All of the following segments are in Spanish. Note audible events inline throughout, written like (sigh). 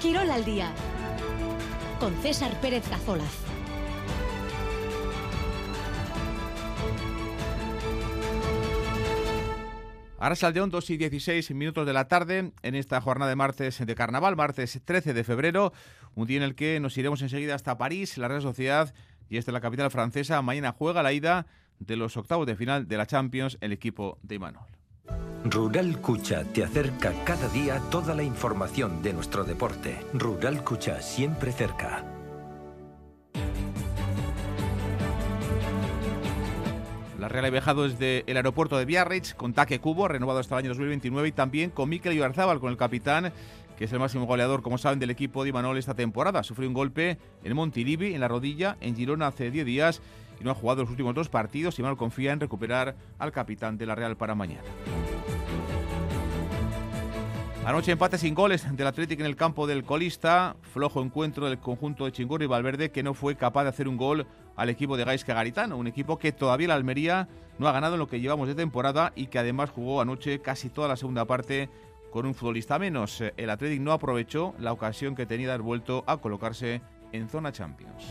Quirol al día con César Pérez Cazolaz. Ahora Saldeón, 2 y 16 minutos de la tarde en esta jornada de martes de carnaval, martes 13 de febrero, un día en el que nos iremos enseguida hasta París, la Real Sociedad y esta es la capital francesa. Mañana juega la ida de los octavos de final de la Champions el equipo de Imanol. Rural Cucha te acerca cada día toda la información de nuestro deporte. Rural Cucha siempre cerca. La Real ha viajado desde el aeropuerto de Biarritz con Taque Cubo, renovado hasta el año 2029, y también con Mikel Ibarzábal, con el capitán, que es el máximo goleador, como saben, del equipo de Imanol esta temporada. Sufrió un golpe en Montilivi, en la rodilla, en Girona hace 10 días, y no ha jugado los últimos dos partidos. Imanol confía en recuperar al capitán de la Real para mañana. Anoche empate sin goles del Atlético en el campo del colista. Flojo encuentro del conjunto de Chingurri y Valverde que no fue capaz de hacer un gol al equipo de Gaisca Garitano. Un equipo que todavía la Almería no ha ganado en lo que llevamos de temporada y que además jugó anoche casi toda la segunda parte con un futbolista menos. El Atlético no aprovechó la ocasión que tenía de haber vuelto a colocarse en zona Champions.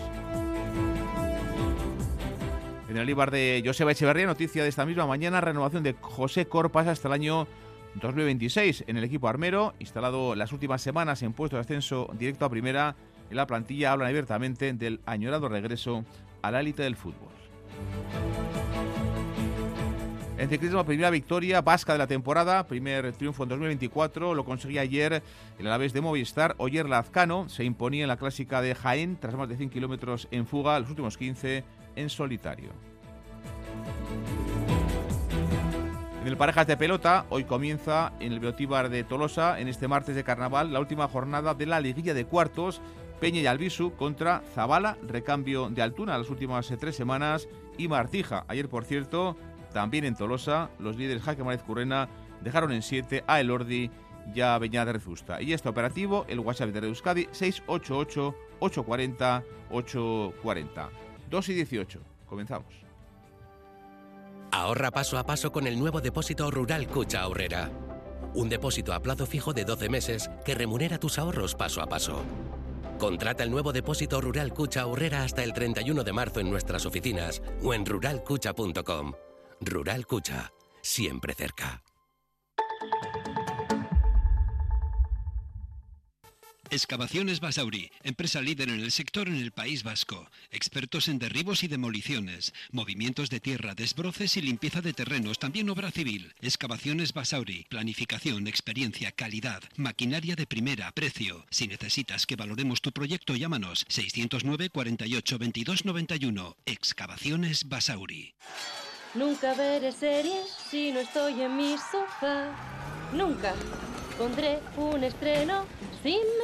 En el Ibar de Joseba Echeverría, noticia de esta misma mañana, renovación de José Corpas hasta el año 2026 en el equipo armero, instalado las últimas semanas en puestos de ascenso directo a primera, en la plantilla hablan abiertamente del añorado regreso a la élite del fútbol. En ciclismo, primera victoria vasca de la temporada, primer triunfo en 2024, lo conseguía ayer el Alavés de Movistar. Oyer Lazcano se imponía en la clásica de Jaén tras más de 100 kilómetros en fuga, los últimos 15 en solitario. En el Parejas de Pelota, hoy comienza en el Beotíbar de Tolosa, en este martes de carnaval, la última jornada de la liguilla de cuartos. Peña y Albisu contra Zabala, recambio de Altuna las últimas tres semanas, y Martija. Ayer, por cierto, también en Tolosa, los líderes Jaque Márez Currena dejaron en 7 a Elordi y a Beñada Rezusta. Y este operativo, el WhatsApp de Euskadi, 688-840-840. 2 y 18. Comenzamos. Ahorra paso a paso con el nuevo depósito rural Cucha Ahorrera. Un depósito a plazo fijo de 12 meses que remunera tus ahorros paso a paso. Contrata el nuevo depósito rural Cucha Ahorrera hasta el 31 de marzo en nuestras oficinas o en ruralcucha.com. Rural Cucha, siempre cerca. Excavaciones Basauri, empresa líder en el sector en el País Vasco. Expertos en derribos y demoliciones, movimientos de tierra, desbroces y limpieza de terrenos, también obra civil. Excavaciones Basauri, planificación, experiencia, calidad, maquinaria de primera, precio. Si necesitas que valoremos tu proyecto, llámanos 609 48 22 91. Excavaciones Basauri. Nunca veré series si no estoy en mi sofá. Nunca pondré un estreno si mi pareja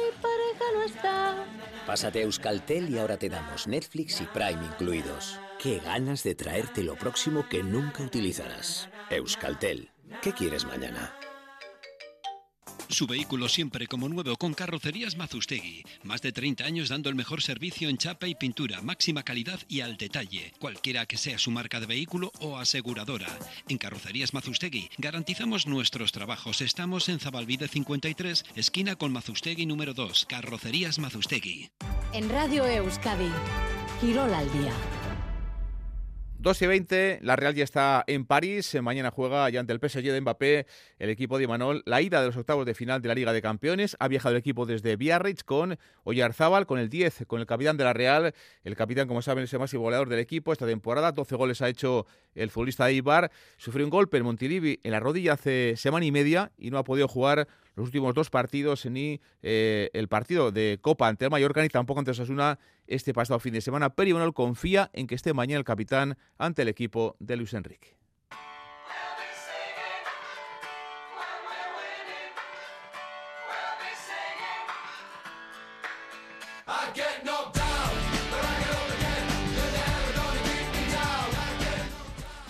no está. Pásate a Euskaltel y ahora te damos Netflix y Prime incluidos. Qué ganas de traerte lo próximo que nunca utilizarás. Euskaltel, ¿qué quieres mañana? Su vehículo siempre como nuevo con Carrocerías Mazustegui. Más de 30 años dando el mejor servicio en chapa y pintura, máxima calidad y al detalle. Cualquiera que sea su marca de vehículo o aseguradora. En Carrocerías Mazustegui garantizamos nuestros trabajos. Estamos en Zabalvide 53, esquina con Mazustegui número 2. Carrocerías Mazustegui. En Radio Euskadi, Quirol al día. 2 y 20, la Real ya está en París. Mañana juega ya ante el PSG de Mbappé el equipo de Imanol la ida de los octavos de final de la Liga de Campeones. Ha viajado el equipo desde Biarritz con Oyarzábal, con el 10, con el capitán de la Real. El capitán, como saben, es el máximo goleador del equipo esta temporada. 12 goles ha hecho el futbolista de Ibar. Sufrió un golpe en Montilivi en la rodilla hace semana y media y no ha podido jugar los últimos dos partidos, ni eh, el partido de Copa ante el Mallorca, ni tampoco ante Osasuna este pasado fin de semana. Pero Imanol confía en que esté mañana el capitán ante el equipo de Luis Enrique.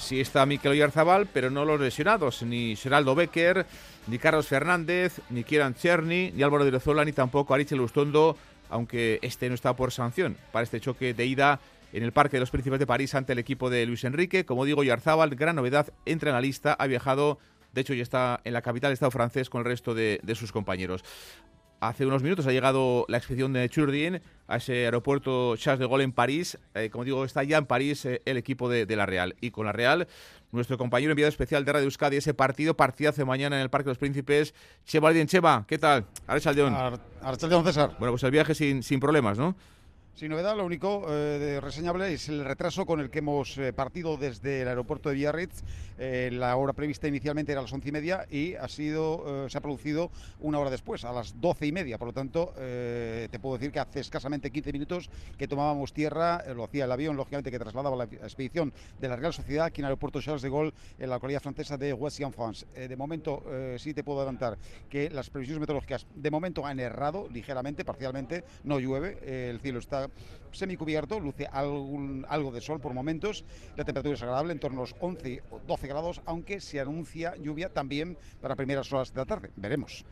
Sí está Mikel Oyarzabal, pero no los lesionados, ni Geraldo Becker, ni Carlos Fernández, ni Kieran Cherny, ni Álvaro de Rezola, ni tampoco Arichel Ustondo, aunque este no está por sanción para este choque de ida en el Parque de los Príncipes de París ante el equipo de Luis Enrique. Como digo, Yarzábal, gran novedad, entra en la lista, ha viajado, de hecho ya está en la capital del Estado francés con el resto de, de sus compañeros. Hace unos minutos ha llegado la expedición de Churdin a ese aeropuerto Charles de Gaulle en París. Eh, como digo, está ya en París eh, el equipo de, la Real. Y con la Real, nuestro compañero enviado especial de Radio Euskadi, ese partido, hace mañana en el Parque de los Príncipes. Chema Aldien, Chema, ¿qué tal? Archaldeón. Archaldeón, César. Bueno, pues el viaje sin, sin problemas, ¿no? Sin novedad, lo único eh, reseñable es el retraso con el que hemos eh, partido desde el aeropuerto de Biarritz. Eh, la hora prevista inicialmente era a las once y media y ha sido, se ha producido una hora después, a las doce y media. Por lo tanto, te puedo decir que hace escasamente 15 minutos que tomábamos tierra, lo hacía el avión, lógicamente, que trasladaba la expedición de la Real Sociedad aquí en el aeropuerto Charles de Gaulle, en la localidad francesa de Roissy-en-France. de momento, sí te puedo adelantar que las previsiones meteorológicas de momento han errado ligeramente, parcialmente, no llueve, el cielo está semicubierto, luce algo de sol por momentos, la temperatura es agradable, en torno a los 11 o 12 grados, aunque se anuncia lluvia también para primeras horas de la tarde. Veremos.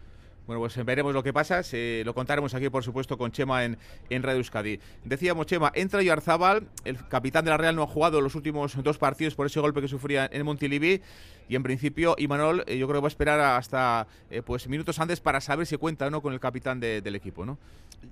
Bueno, pues veremos lo que pasa. lo contaremos aquí, por supuesto, con Chema en, en Radio Euskadi. Decíamos, Chema, entra Arzabal, el capitán de la Real no ha jugado los últimos dos partidos por ese golpe que sufría en Montilivi. Y en principio, Imanol, eh, yo creo que va a esperar hasta eh, pues minutos antes para saber si cuenta o no con el capitán del equipo, ¿no?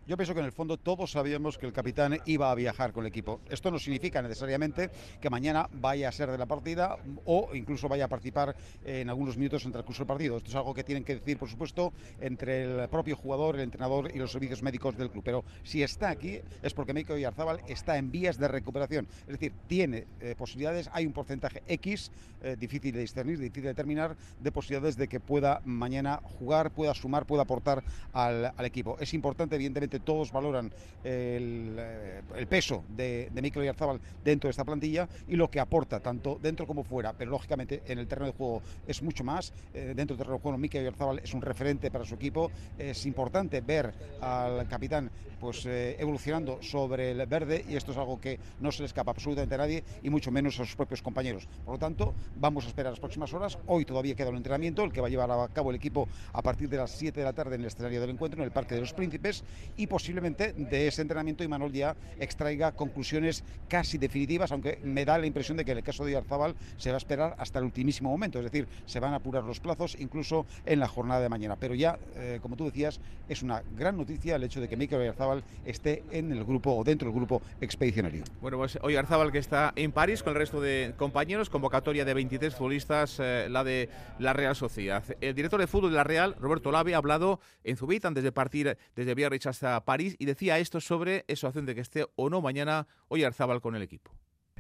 Yo pienso que en el fondo todos sabíamos que el capitán iba a viajar con el equipo. Esto no significa necesariamente que mañana vaya a ser de la partida o incluso vaya a participar en algunos minutos entre el curso del partido. Esto es algo que tienen que decir, por supuesto, entre el propio jugador, el entrenador y los servicios médicos del club. Pero si está aquí es porque Mikel Oyarzábal está en vías de recuperación. Es decir, tiene eh, posibilidades, hay un porcentaje X, eh, difícil de discernir, difícil de determinar, de posibilidades de que pueda mañana jugar, pueda sumar, pueda aportar al, equipo. Es importante, evidentemente, todos valoran el, eh, peso de, de Mikel Oyarzábal dentro de esta plantilla y lo que aporta, tanto dentro como fuera, pero lógicamente en el terreno de juego es mucho más. dentro del terreno de juego, Mikel es un referente para su equipo. Es importante ver al capitán pues eh, evolucionando sobre el verde y esto es algo que no se le escapa absolutamente a nadie y mucho menos a sus propios compañeros. Por lo tanto, vamos a esperar horas. Hoy todavía queda un entrenamiento, el que va a llevar a cabo el equipo a partir de las 7 de la tarde en el escenario del encuentro, en el Parque de los Príncipes y posiblemente de ese entrenamiento Imanol ya extraiga conclusiones casi definitivas, aunque me da la impresión de que en el caso de Arzabal se va a esperar hasta el ultimísimo momento, es decir, se van a apurar los plazos incluso en la jornada de mañana. Pero ya eh, como tú decías, es una gran noticia el hecho de que Mikel Oyarzábal esté en el grupo o dentro del grupo expedicionario. Bueno, pues Oyarzábal que está en París con el resto de compañeros, convocatoria de 23 futbolistas, eh, la de la Real Sociedad. El director de fútbol de la Real, Roberto Lave, ha hablado en Zubit antes de partir desde Biarritz hasta París y decía esto sobre eso hace de que esté o no mañana Oyarzábal con el equipo.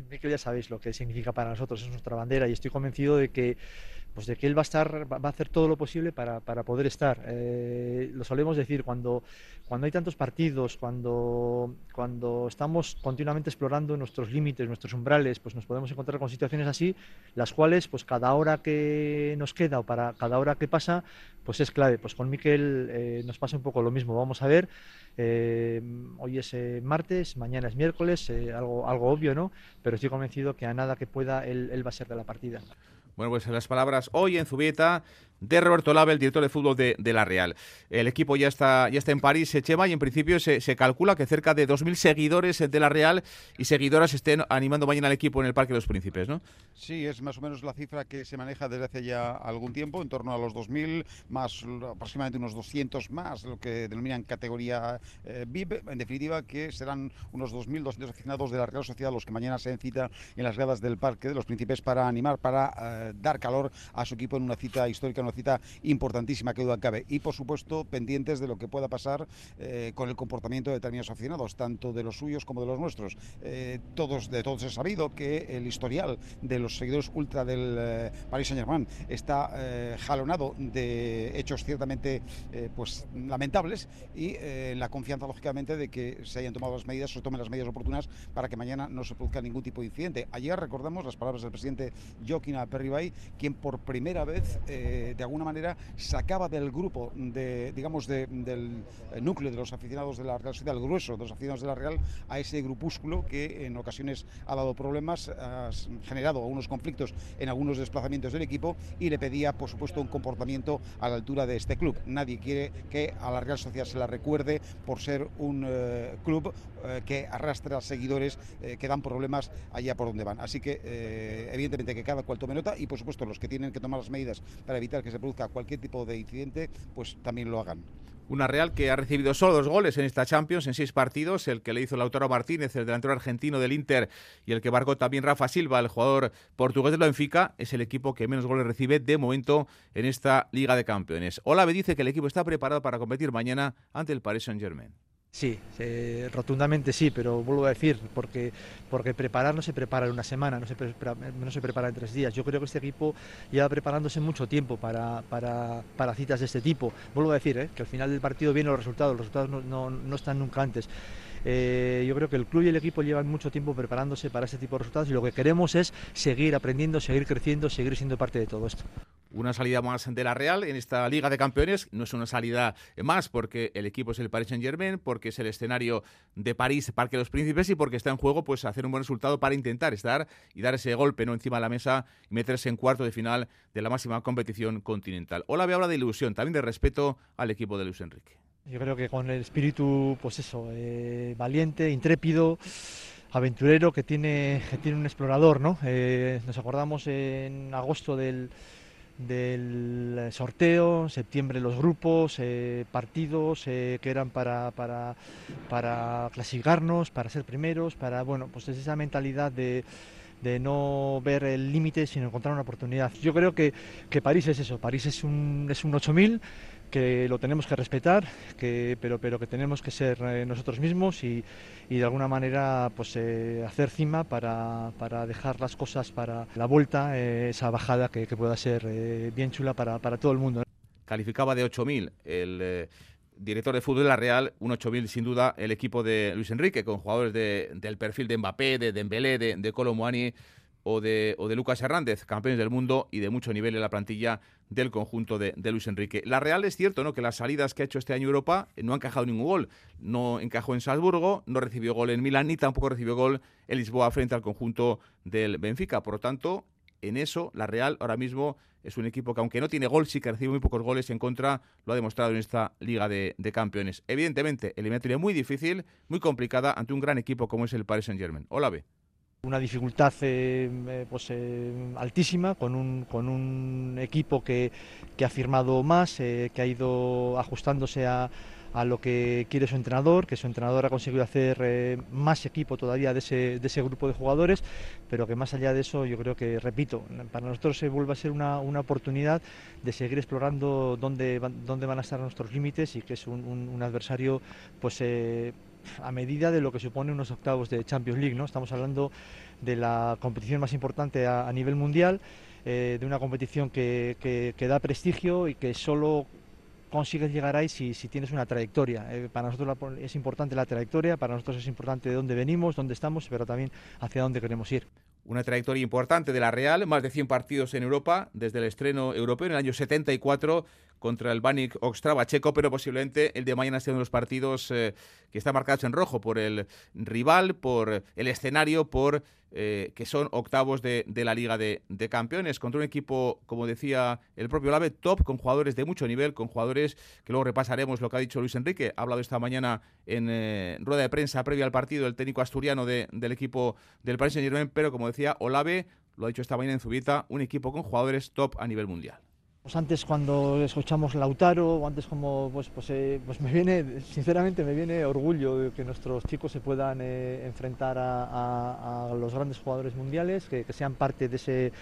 Mikel ya sabéis lo que significa para nosotros, es nuestra bandera y estoy convencido de que pues de que él va a estar, va a hacer todo lo posible para, para poder estar. Eh, lo solemos decir cuando, cuando hay tantos partidos, cuando, cuando estamos continuamente explorando nuestros límites, nuestros umbrales, pues nos podemos encontrar con situaciones así, las cuales, pues cada hora que nos queda o para cada hora que pasa, pues es clave. Pues con Miquel eh, nos pasa un poco lo mismo. Vamos a ver. Eh, hoy es martes, mañana es miércoles, algo, algo obvio, ¿no? Pero estoy convencido que a nada que pueda él, él va a ser de la partida. Bueno, pues las palabras hoy en Zubieta de Roberto Lave, el director de fútbol de, La Real. El equipo ya está, ya está en París, Chema, y en principio se, calcula que cerca de 2.000 seguidores de La Real y seguidoras estén animando mañana al equipo en el Parque de los Príncipes, ¿no? Sí, es más o menos la cifra que se maneja desde hace ya algún tiempo, en torno a los 2.000, más aproximadamente unos 200 más, lo que denominan categoría eh, VIP. En definitiva, que serán unos 2.200 aficionados de la Real Sociedad los que mañana se cita en las gradas del Parque de los Príncipes para animar, para eh, dar calor a su equipo en una cita histórica, cita importantísima que duda cabe. Y por supuesto, pendientes de lo que pueda pasar eh, con el comportamiento de determinados aficionados, tanto de los suyos como de los nuestros. Eh, todos, de todos he sabido que el historial de los seguidores ultra del eh, Paris Saint Germain está jalonado de hechos ciertamente pues lamentables y la confianza lógicamente de que se hayan tomado las medidas, se tomen las medidas oportunas para que mañana no se produzca ningún tipo de incidente. Ayer recordamos las palabras del presidente Joaquín Aperribay, quien por primera vez de alguna manera sacaba del grupo, de, digamos, del núcleo de los aficionados de la Real Sociedad, el grueso de los aficionados de la Real, a ese grupúsculo que en ocasiones ha dado problemas, ha generado algunos conflictos en algunos desplazamientos del equipo y le pedía, por supuesto, un comportamiento a la altura de este club. Nadie quiere que a la Real Sociedad se la recuerde por ser un eh, club eh, que arrastra seguidores eh, que dan problemas allá por donde van. Así que, evidentemente, que cada cual tome nota y, por supuesto, los que tienen que tomar las medidas para evitar que se produzca cualquier tipo de incidente, pues también lo hagan. Una Real que ha recibido solo dos goles en esta Champions en seis partidos, el que le hizo Lautaro Martínez, el delantero argentino del Inter, y el que marcó también Rafa Silva, el jugador portugués del Benfica, es el equipo que menos goles recibe de momento en esta Liga de Campeones. Olave dice que el equipo está preparado para competir mañana ante el Paris Saint-Germain. Sí, rotundamente sí, pero vuelvo a decir, porque, porque preparar no se prepara en una semana, no se, prepara, no se prepara en tres días. Yo creo que este equipo lleva preparándose mucho tiempo para, para, para citas de este tipo. Vuelvo a decir ¿eh? que al final del partido vienen los resultados, los resultados no, no, no están nunca antes. Eh, yo creo que el club y el equipo llevan mucho tiempo preparándose para este tipo de resultados y lo que queremos es seguir aprendiendo, seguir creciendo, seguir siendo parte de todo esto una salida más de la Real en esta Liga de Campeones. No es una salida más porque el equipo es el Paris Saint Germain, porque es el escenario de París, Parque de los Príncipes y porque está en juego pues hacer un buen resultado para intentar estar y dar ese golpe no encima de la mesa y meterse en cuarto de final de la máxima competición continental. Hola, me habla de ilusión, también de respeto al equipo de Luis Enrique. Yo creo que con el espíritu, pues eso, eh, valiente, intrépido aventurero que tiene, que tiene un explorador, ¿no? Eh, nos acordamos en agosto del, del sorteo, en septiembre los grupos, eh, partidos que eran para, para, para, clasificarnos, para ser primeros, para, bueno, pues es esa mentalidad de, de no ver el límite, sino encontrar una oportunidad. Yo creo que, que París es eso, París es un, es un 8000 que lo tenemos que respetar, que, pero, pero que tenemos que ser eh, nosotros mismos y, y, de alguna manera pues, eh, hacer cima para, para, dejar las cosas para la vuelta, eh, esa bajada que, que pueda ser bien chula para, para, todo el mundo. Calificaba de 8.000 el director de fútbol de la Real, un 8.000 sin duda el equipo de Luis Enrique, con jugadores de, del perfil de Mbappé, de Dembélé, de, de Colomuani o de, o de Lucas Hernández, campeones del mundo y de mucho nivel en la plantilla del conjunto de, Luis Enrique. La Real es cierto, ¿no? Que las salidas que ha hecho este año Europa no ha encajado ningún gol. No encajó en Salzburgo, no recibió gol en Milán, ni tampoco recibió gol en Lisboa frente al conjunto del Benfica. Por lo tanto, en eso, la Real ahora mismo es un equipo que, aunque no tiene gol, sí que recibe muy pocos goles en contra, lo ha demostrado en esta Liga de, Campeones. Evidentemente, eliminatoria muy difícil, muy complicada ante un gran equipo como es el Paris Saint-Germain. Hola, B. Una dificultad eh, eh, pues, eh, altísima, con un, con un equipo que, que ha firmado más, que ha ido ajustándose a, a, lo que quiere su entrenador, que su entrenador ha conseguido hacer más equipo todavía de ese, de ese, grupo de jugadores, pero que más allá de eso yo creo que, repito, para nosotros se vuelve a ser una, una oportunidad de seguir explorando dónde dónde van a estar nuestros límites y que es un, un, un adversario pues a medida de lo que supone unos octavos de Champions League. ¿no? Estamos hablando de la competición más importante a, nivel mundial, eh, de una competición que, que, da prestigio y que solo consigues llegar ahí si, si tienes una trayectoria. Eh, para nosotros es importante la trayectoria, para nosotros es importante de dónde venimos, dónde estamos, pero también hacia dónde queremos ir. Una trayectoria importante de la Real, más de 100 partidos en Europa, desde el estreno europeo en el año 74 contra el Banik Ostrava checo, pero posiblemente el de mañana sea uno de los partidos eh, que está marcados en rojo por el rival, por el escenario, por eh, que son octavos de, la Liga de, Campeones, contra un equipo, como decía el propio Lave, top, con jugadores de mucho nivel, con jugadores que luego repasaremos lo que ha dicho Luis Enrique, ha hablado esta mañana en eh, rueda de prensa previa al partido el técnico asturiano del equipo del Paris Saint Germain, pero como decía Olave, lo ha dicho esta mañana en Zubita, un equipo con jugadores top a nivel mundial. Pues antes cuando escuchamos Lautaro, o antes como, pues, pues, eh, pues me viene, sinceramente me viene orgullo de que nuestros chicos se puedan eh, enfrentar a, los grandes jugadores mundiales, que, sean parte de ese,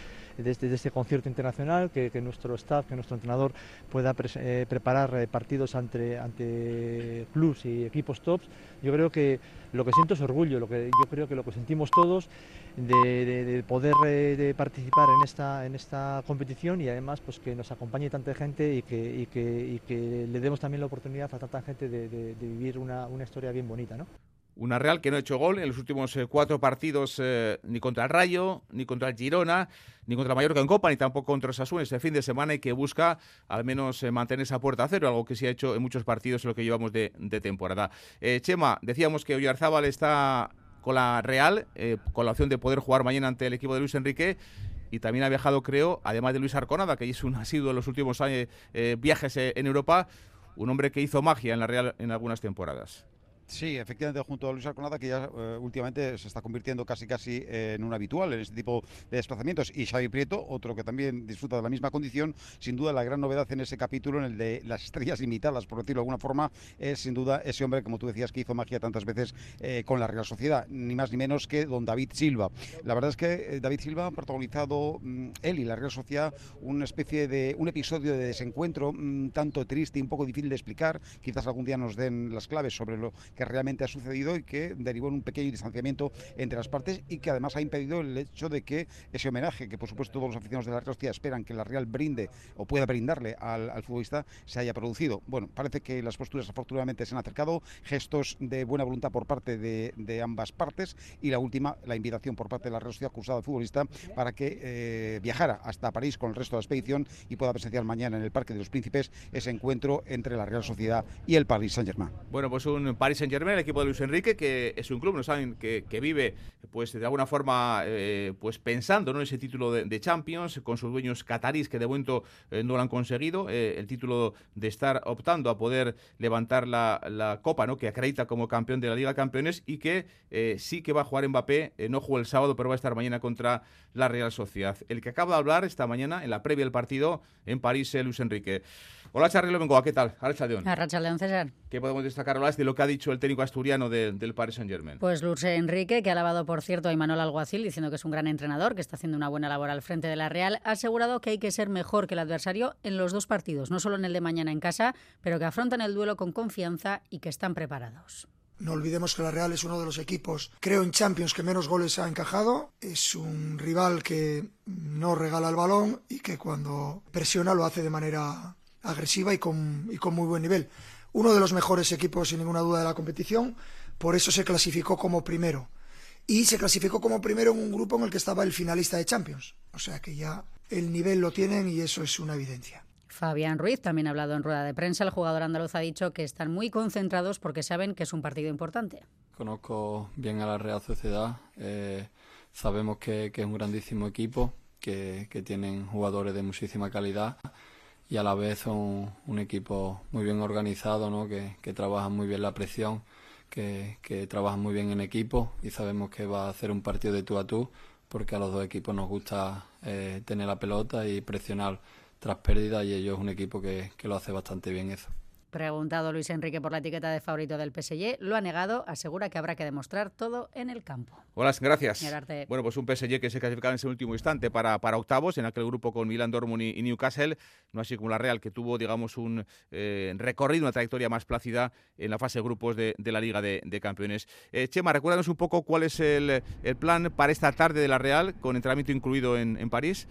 de este, este concierto internacional, que, nuestro staff, que nuestro entrenador pueda eh, preparar partidos ante, ante clubs y equipos tops. Yo creo que lo que siento es orgullo, lo que yo creo que lo que sentimos todos de, poder de participar en esta, en esta competición y además pues que nos acompañe tanta gente y que, le demos también la oportunidad a tanta gente de, vivir una, una, historia bien bonita. ¿no? Una Real que no ha hecho gol en los últimos eh, cuatro partidos eh, ni contra el Rayo, ni contra el Girona, ni contra Mallorca en Copa, ni tampoco contra Sassuolo este fin de semana y que busca al menos eh, mantener esa puerta a cero, algo que se ha hecho en muchos partidos en lo que llevamos de, temporada. Chema, decíamos que Oyarzábal está con la Real, con la opción de poder jugar mañana ante el equipo de Luis Enrique y también ha viajado, creo, además de Luis Arconada, que es un (laughs) asiduo en los últimos años, viajes en Europa, un hombre que hizo magia en la Real en algunas temporadas. Sí, efectivamente, junto a Luis Arconada, que ya eh, últimamente se está convirtiendo casi casi en un habitual en este tipo de desplazamientos. Y Xavi Prieto, otro que también disfruta de la misma condición, sin duda la gran novedad en ese capítulo, en el de las estrellas limitadas, por decirlo de alguna forma, es sin duda ese hombre, como tú decías, que hizo magia tantas veces eh, con la Real Sociedad, ni más ni menos que don David Silva. La verdad es que eh, David Silva ha protagonizado mm, él y la Real Sociedad una especie de un episodio de desencuentro mm, tanto triste y un poco difícil de explicar. Quizás algún día nos den las claves sobre lo que realmente ha sucedido y que derivó en un pequeño distanciamiento entre las partes y que además ha impedido el hecho de que ese homenaje que por supuesto todos los aficionados de la Real esperan que la Real brinde o pueda brindarle al, futbolista se haya producido. Bueno, parece que las posturas afortunadamente se han acercado, gestos de buena voluntad por parte de, ambas partes y la última, la invitación por parte de la Real Sociedad acusada al futbolista para que eh, viajara hasta París con el resto de la expedición y pueda presenciar mañana en el Parque de los Príncipes ese encuentro entre la Real Sociedad y el Paris Saint-Germain. Bueno, pues un Paris Saint-Germain, equipo de Luis Enrique, que es un club, no saben, que, vive pues de alguna forma eh, pues pensando en ese título de, Champions, con sus dueños catarís que de momento eh, no lo han conseguido, eh, el título de estar optando a poder levantar la, copa, ¿no? que acredita como campeón de la Liga de Campeones y que sí que va a jugar Mbappé, no jugó el sábado, pero va a estar mañana contra la Real Sociedad. El que acaba de hablar esta mañana, en la previa del partido en París, Luis Enrique. Hola, Charly Lomengoa, ¿qué tal? Arracha León. León, César. ¿Qué podemos destacar, ahora de lo que ha dicho el técnico asturiano del Paris Saint-Germain? Pues Luis Enrique, que ha alabado, por cierto, a Imanol Alguacil, diciendo que es un gran entrenador, que está haciendo una buena labor al frente de la Real, ha asegurado que hay que ser mejor que el adversario en los dos partidos, no solo en el de mañana en casa, pero que afrontan el duelo con confianza y que están preparados. No olvidemos que la Real es uno de los equipos, creo en Champions, que menos goles ha encajado. Es un rival que no regala el balón y que cuando presiona lo hace de manera agresiva y con, y con muy buen nivel. Uno de los mejores equipos, sin ninguna duda, de la competición, por eso se clasificó como primero. Y se clasificó como primero en un grupo en el que estaba el finalista de Champions. O sea que ya el nivel lo tienen y eso es una evidencia. Fabián Ruiz también ha hablado en rueda de prensa. El jugador andaluz ha dicho que están muy concentrados porque saben que es un partido importante. Conozco bien a la Real Sociedad. Eh, sabemos que, es un grandísimo equipo, que, que tienen jugadores de muchísima calidad y a la vez son un equipo muy bien organizado, ¿no? que, que trabajan muy bien la presión, que, que trabajan muy bien en equipo y sabemos que va a ser un partido de tú a tú porque a los dos equipos nos gusta eh, tener la pelota y presionar tras pérdida y ellos es un equipo que, que lo hace bastante bien eso. Preguntado Luis Enrique por la etiqueta de favorito del PSG, lo ha negado, asegura que habrá que demostrar todo en el campo. Hola, gracias. Bueno, pues un PSG que se clasificaba en ese último instante para, para octavos, en aquel grupo con Milan, Dortmund y, Newcastle, no así como la Real, que tuvo, digamos, un eh, recorrido, una trayectoria más plácida en la fase de grupos de, la Liga de, Campeones. Eh, Chema, recuérdanos un poco cuál es el, plan para esta tarde de la Real, con entrenamiento incluido en, en París.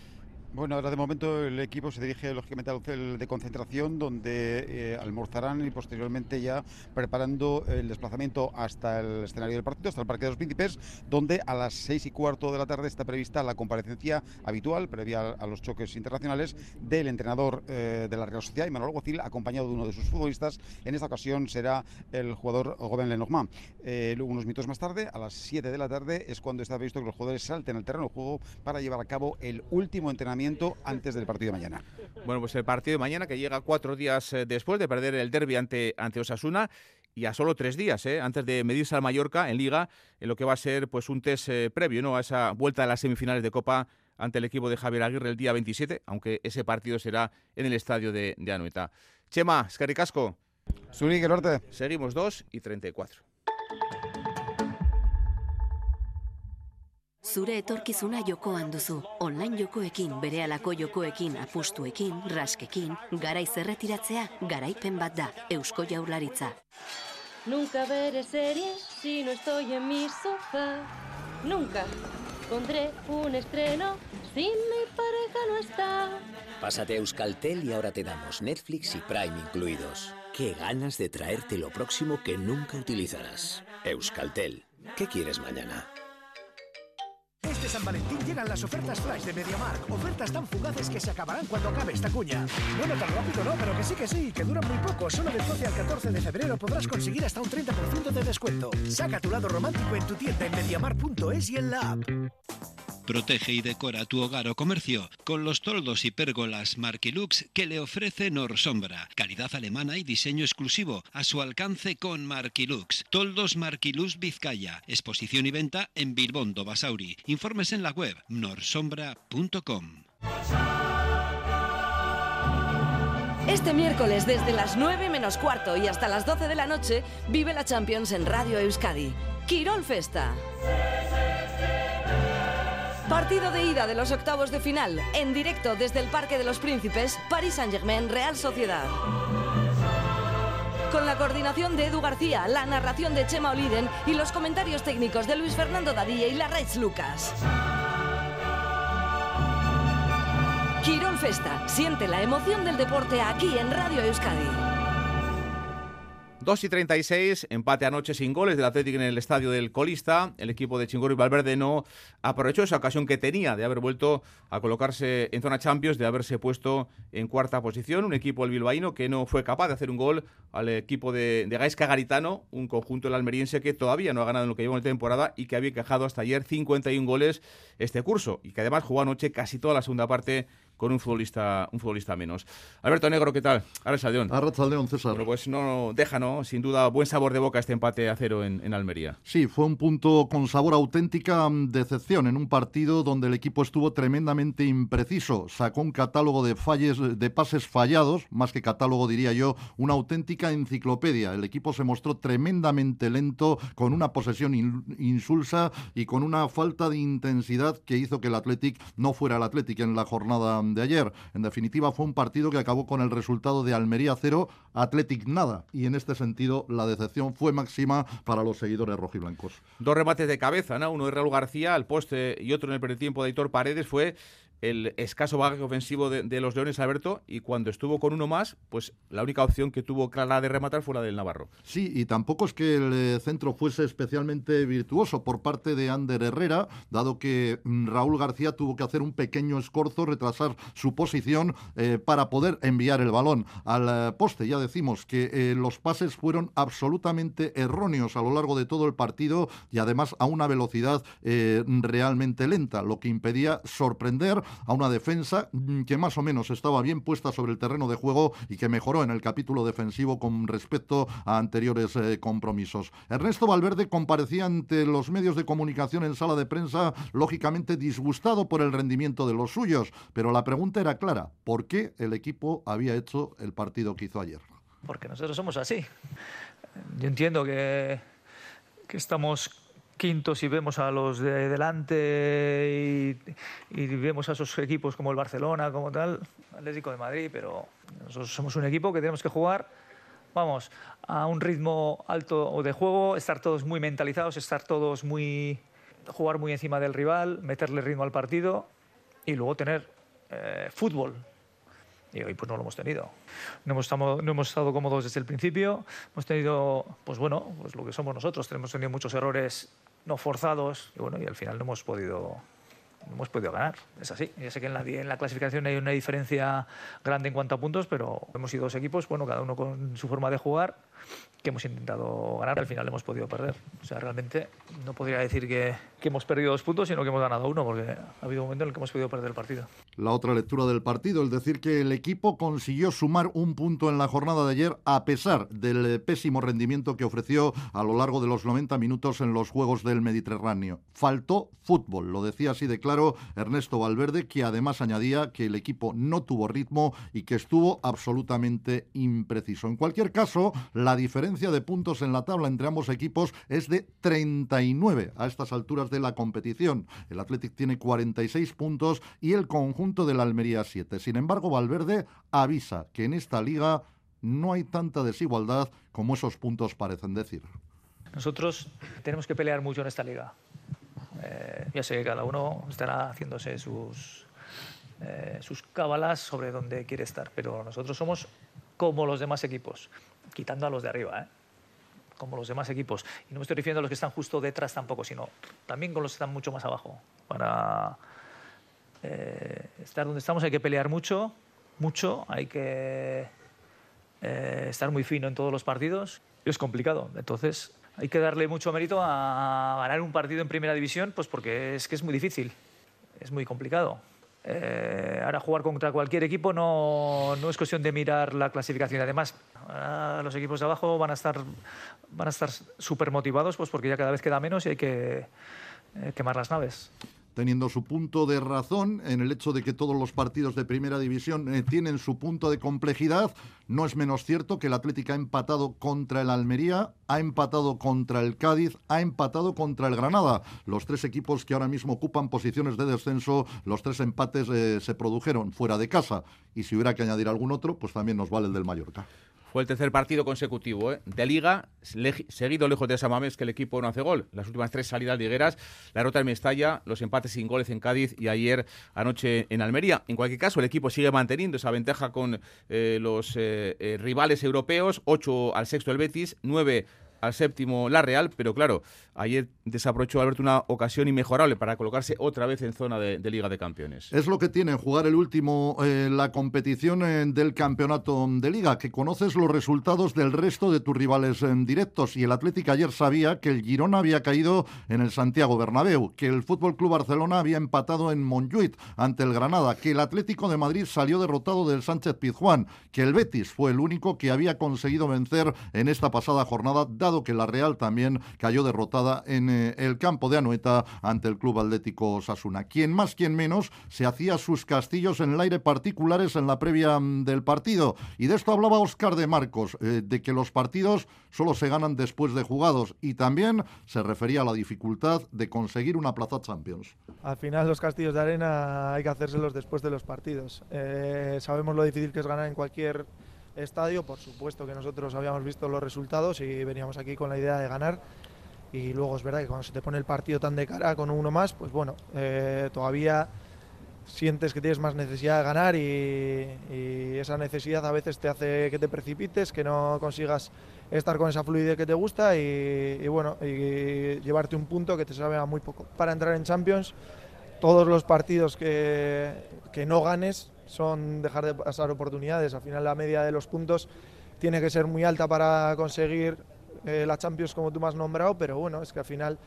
Bueno, ahora de momento el equipo se dirige lógicamente al hotel de concentración donde eh, almorzarán y posteriormente ya preparando el desplazamiento hasta el escenario del partido, hasta el Parque de los Príncipes, donde a las seis y cuarto de la tarde está prevista la comparecencia habitual, previa a los choques internacionales, del entrenador eh, de la Real Sociedad, Manuel Alguacil, acompañado de uno de sus futbolistas. En esta ocasión será el jugador Goben Lenormand. Eh, luego, unos minutos más tarde, a las 7 de la tarde, es cuando está previsto que los jugadores salten al terreno de juego para llevar a cabo el último entrenamiento antes del partido de mañana. Bueno, pues el partido de mañana que llega cuatro días eh, después de perder el derby ante, ante Osasuna y a solo tres días, eh, antes de medirse al Mallorca en Liga, en lo que va a ser pues un test eh, previo ¿no? a esa vuelta de las semifinales de Copa ante el equipo de Javier Aguirre el día 27, aunque ese partido será en el estadio de, de Anoeta. Chema, Escaricasco. Norte. Seguimos 2 y 34. Zure etorkizuna jokoan duzu. Online jokoekin, berehalako jokoekin, apustuekin, raskekin, garaiz erretiratzea, garaipen bat da. Eusko Jaurlaritza. Nunca veré series si no estoy en mi sofá. Nunca pondré un estreno si mi pareja no está. Pásate a Euskaltel y ahora te damos Netflix y Prime incluidos. Qué ganas de traerte lo próximo que nunca utilizarás. Euskaltel. ¿Qué quieres mañana? Este San Valentín llegan las ofertas flash de MediaMark. Ofertas tan fugaces que se acabarán cuando acabe esta cuña. Bueno, tan rápido no, pero que sí que sí, que duran muy poco. Solo del 12 al 14 de febrero podrás conseguir hasta un 30% de descuento. Saca tu lado romántico en tu tienda en MediaMark.es y en la app. Protege y decora tu hogar o comercio con los toldos y pérgolas Marquilux que le ofrece Norsombra. Calidad alemana y diseño exclusivo a su alcance con Marquilux. Toldos Marquilux Vizcaya. Exposición y venta en Bilbondo, Basauri. Informes en la web norsombra.com. Este miércoles desde las 9 menos cuarto y hasta las 12 de la noche vive la Champions en Radio Euskadi. Quirol Festa. Partido de ida de los octavos de final, en directo desde el Parque de los Príncipes, Paris Saint-Germain, Real Sociedad. Con la coordinación de Edu García, la narración de Chema Oliden y los comentarios técnicos de Luis Fernando Dadilla y Larraitz Lucas. Quirón Festa, siente la emoción del deporte aquí en Radio Euskadi. 2 y 36, empate anoche sin goles del Atlético en el estadio del Colista. El equipo de Chingoro y Valverde no aprovechó esa ocasión que tenía de haber vuelto a colocarse en zona Champions, de haberse puesto en cuarta posición. Un equipo, el bilbaíno, que no fue capaz de hacer un gol al equipo de, de Gaisca Garitano, un conjunto del almeriense que todavía no ha ganado en lo que lleva en temporada y que había encajado hasta ayer 51 goles este curso y que además jugó anoche casi toda la segunda parte con un futbolista, un futbolista menos. Alberto Negro, ¿qué tal? Ahora Saldeón. Saldeón, César. Bueno, pues no deja, ¿no? Sin duda, buen sabor de boca este empate a cero en, en, Almería. Sí, fue un punto con sabor auténtica mm, decepción en un partido donde el equipo estuvo tremendamente impreciso. Sacó un catálogo de falles, de pases fallados, más que catálogo diría yo, una auténtica enciclopedia. El equipo se mostró tremendamente lento, con una posesión in, insulsa y con una falta de intensidad que hizo que el Athletic no fuera el Athletic en la jornada de ayer. En definitiva, fue un partido que acabó con el resultado de Almería 0, Athletic nada. Y en este sentido, la decepción fue máxima para los seguidores rojiblancos. Dos remates de cabeza, ¿no? Uno de Raúl García al poste y otro en el primer de Aitor Paredes fue el escaso bagaje ofensivo de, los Leones Alberto y cuando estuvo con uno más, pues la única opción que tuvo clara de rematar fue la del Navarro. Sí, y tampoco es que el eh, centro fuese especialmente virtuoso por parte de Ander Herrera, dado que mm, Raúl García tuvo que hacer un pequeño escorzo, retrasar su posición eh, para poder enviar el balón al eh, poste. Ya decimos que los pases fueron absolutamente erróneos a lo largo de todo el partido y además a una velocidad realmente lenta, lo que impedía sorprender a una defensa mm, que más o menos estaba bien puesta sobre el terreno de juego y que mejoró en el capítulo defensivo con respecto a anteriores eh, compromisos. Ernesto Valverde comparecía ante los medios de comunicación en sala de prensa, lógicamente disgustado por el rendimiento de los suyos, pero la pregunta era clara, ¿por qué el equipo había hecho el partido que hizo ayer? Porque nosotros somos así. Yo entiendo que, que estamos quintos y vemos a los de delante y, y, vemos a esos equipos como el Barcelona, como tal, Atlético de Madrid, pero nosotros somos un equipo que tenemos que jugar, vamos, a un ritmo alto de juego, estar todos muy mentalizados, estar todos muy, jugar muy encima del rival, meterle ritmo al partido y luego tener eh, fútbol. Y hoy pues no lo hemos tenido. No hemos, estado, no hemos estado cómodos desde el principio. Hemos tenido, pues bueno, pues lo que somos nosotros. Hemos tenido muchos errores no forzados y bueno, y al final no hemos podido no hemos podido ganar. Es así. Ya sé que en la, en la, clasificación hay una diferencia grande en cuanto a puntos, pero hemos sido dos equipos, bueno, cada uno con su forma de jugar, que hemos intentado ganar. Al final hemos podido perder. O sea, realmente no podría decir que, que hemos perdido dos puntos, sino que hemos ganado uno, porque ha habido un momento en el que hemos podido perder el partido. La otra lectura del partido, es decir, que el equipo consiguió sumar un punto en la jornada de ayer, a pesar del pésimo rendimiento que ofreció a lo largo de los 90 minutos en los Juegos del Mediterráneo. Faltó fútbol, lo decía así de claro Ernesto Valverde, que además añadía que el equipo no tuvo ritmo y que estuvo absolutamente impreciso. En cualquier caso, la diferencia de puntos en la tabla entre ambos equipos es de 39 a estas alturas de la competición. El Athletic tiene 46 puntos y el conjunto de la Almería 7. Sin embargo, Valverde avisa que en esta liga no hay tanta desigualdad como esos puntos parecen decir. Nosotros tenemos que pelear mucho en esta liga. Eh, ya sé que cada uno estará haciéndose sus, eh, sus cábalas sobre dónde quiere estar, pero nosotros somos como los demás equipos, quitando a los de arriba, ¿eh? como los demás equipos. Y no me estoy refiriendo a los que están justo detrás tampoco, sino también con los que están mucho más abajo. Para eh, estar donde estamos hay que pelear mucho, mucho, hay que eh, estar muy fino en todos los partidos. Es complicado, entonces hay que darle mucho mérito a ganar un partido en primera división, pues porque es que es muy difícil. es muy complicado. Eh, ahora jugar contra cualquier equipo no, no, es cuestión de mirar la clasificación. Además, los equipos de abajo van a estar van a estar súper motivados pues porque ya cada vez queda menos y hay que eh, quemar las naves teniendo su punto de razón en el hecho de que todos los partidos de primera división eh, tienen su punto de complejidad. No es menos cierto que el Atlético ha empatado contra el Almería, ha empatado contra el Cádiz, ha empatado contra el Granada. Los tres equipos que ahora mismo ocupan posiciones de descenso, los tres empates eh, se produjeron fuera de casa. Y si hubiera que añadir algún otro, pues también nos vale el del Mallorca. Fue el tercer partido consecutivo ¿eh? de Liga, seguido lejos de Samamés, que el equipo no hace gol. Las últimas tres salidas ligueras, la derrota en Mestalla, los empates sin goles en Cádiz y ayer anoche en Almería. En cualquier caso, el equipo sigue manteniendo esa ventaja con eh, los eh, rivales europeos, 8 al sexto el Betis, 9 al séptimo la Real, pero claro, ayer desaprovechó Alberto una ocasión inmejorable para colocarse otra vez en zona de, Liga de Campeones. Es lo que tiene jugar el último, eh, la competición eh, del campeonato de Liga, que conoces los resultados del resto de tus rivales en directos. Y el Atlético ayer sabía que el Girona había caído en el Santiago Bernabéu, que el Fútbol Club Barcelona había empatado en Montjuic ante el Granada, que el Atlético de Madrid salió derrotado del Sánchez Pizjuán, que el Betis fue el único que había conseguido vencer en esta pasada jornada, dado que la Real también cayó derrotada en eh, el campo de Anoeta ante el Club Atlético Sasuna. Quien más, quien menos, se hacía sus castillos en el aire particulares en la previa mm, del partido. Y de esto hablaba Oscar de Marcos, eh, de que los partidos solo se ganan después de jugados. Y también se refería a la dificultad de conseguir una plaza Champions. Al final los castillos de arena hay que hacérselos después de los partidos. Eh, sabemos lo difícil que es ganar en cualquier estadio. Por supuesto que nosotros habíamos visto los resultados y veníamos aquí con la idea de ganar. Y luego es verdad que cuando se te pone el partido tan de cara con uno más, pues bueno, eh, todavía sientes que tienes más necesidad de ganar y, esa necesidad a veces te hace que te precipites, que no consigas estar con esa fluidez que te gusta y, y bueno, llevarte un punto que te sabe a muy poco. Para entrar en Champions, todos los partidos que, que no ganes son dejar de pasar oportunidades. Al final la media de los puntos tiene que ser muy alta para conseguir eh, la Champions como tú me has nombrado, pero bueno, es que al final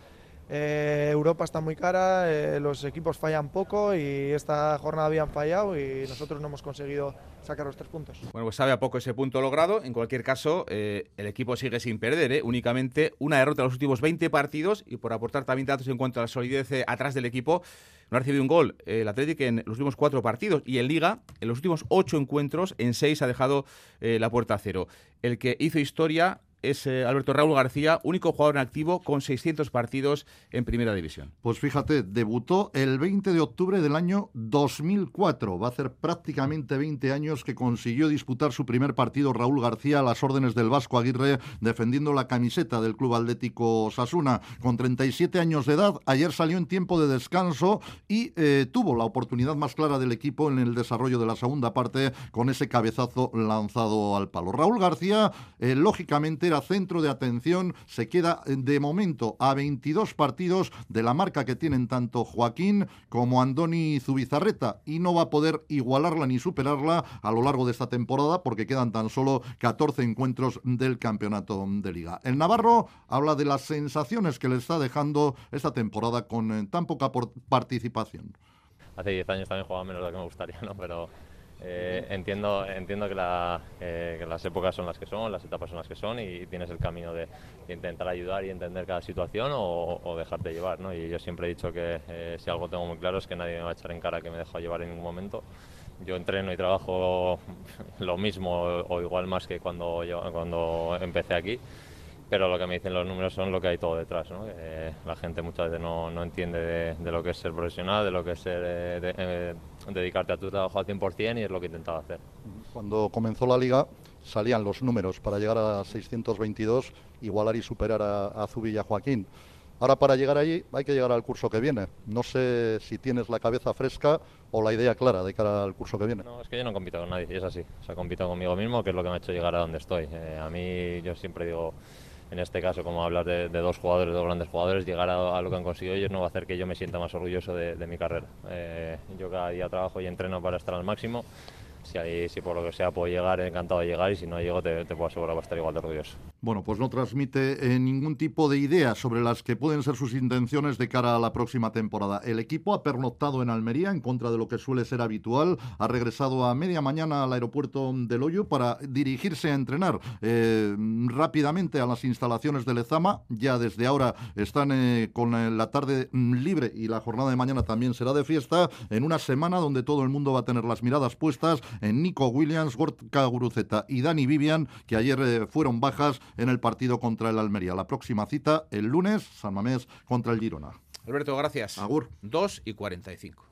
eh, Europa está muy cara, eh, los equipos fallan poco y esta jornada habían fallado y nosotros no hemos conseguido sacar los tres puntos. Bueno, pues sabe a poco ese punto logrado. En cualquier caso, el equipo sigue sin perder, únicamente una derrota en los últimos 20 partidos y por aportar también datos en cuanto a la solidez atrás del equipo. No ha recibido un gol el Atlético en los últimos cuatro partidos y en Liga, en los últimos ocho encuentros, en seis ha dejado la puerta a cero. El que hizo historia es eh, Alberto Raúl García, único jugador en activo con 600 partidos en Primera División. Pues fíjate, debutó el 20 de octubre del año 2004. Va a hacer prácticamente 20 años que consiguió disputar su primer partido Raúl García a las órdenes del Vasco Aguirre defendiendo la camiseta del Club Atlético Sasuna. Con 37 años de edad, ayer salió en tiempo de descanso y eh, tuvo la oportunidad más clara del equipo en el desarrollo de la segunda parte con ese cabezazo lanzado al palo. Raúl García, eh, lógicamente, centro de atención, se queda eh, de momento a 22 partidos de la marca que tienen tanto Joaquín como Andoni Zubizarreta y no va a poder igualarla ni superarla a lo largo de esta temporada porque quedan tan solo 14 encuentros del campeonato de liga. El Navarro habla de las sensaciones que le está dejando esta temporada con eh, tan poca participación. Hace 10 años también jugaba menos de lo que me gustaría, ¿no? pero eh, entiendo, entiendo que, las épocas son las que son, las etapas son las que son y tienes el camino de, intentar ayudar y entender cada situación o, dejarte llevar. ¿no? Y yo siempre he dicho que eh, si algo tengo muy claro es que nadie me va a echar en cara que me dejo llevar en ningún momento. Yo entreno y trabajo (laughs) lo mismo o igual más que cuando, cuando empecé aquí pero lo que me dicen los números son lo que hay todo detrás. ¿no? la gente muchas veces no, no entiende de, lo que es ser profesional, de lo que es ser, eh, eh, dedicarte a tu trabajo al 100% y es lo que he intentado hacer. Cuando comenzó la liga salían los números para llegar a 622, igualar y superar a, a Zubi y a Joaquín. Ahora para llegar allí hay que llegar al curso que viene. No sé si tienes la cabeza fresca o la idea clara de cara al curso que viene. No, es que yo no compito con nadie, es así. O sea, compito conmigo mismo, que es lo que me ha hecho llegar a donde estoy. Eh, a mí yo siempre digo en este caso, como hablas de, dos jugadores, dos grandes jugadores, llegar a, lo que han conseguido ellos no va a hacer que yo me sienta más orgulloso de, mi carrera. Eh, yo cada día trabajo y entreno para estar al máximo. Si, si por lo que sea puedo llegar, encantado de llegar y si no llego te, te puedo asegurar que va a estar igual de orgulloso. Bueno, pues no transmite eh, ningún tipo de idea sobre las que pueden ser sus intenciones de cara a la próxima temporada. El equipo ha pernoctado en Almería en contra de lo que suele ser habitual. Ha regresado a media mañana al aeropuerto de Loyo para dirigirse a entrenar eh, rápidamente a las instalaciones de Lezama. Ya desde ahora están eh, con la tarde mm, libre y la jornada de mañana también será de fiesta en una semana donde todo el mundo va a tener las miradas puestas en Nico Williams, Gorka Guruceta y Dani Vivian, que ayer fueron bajas en el partido contra el Almería. La próxima cita el lunes, San Mamés contra el Girona. Alberto, gracias. Agur. 2 y 45.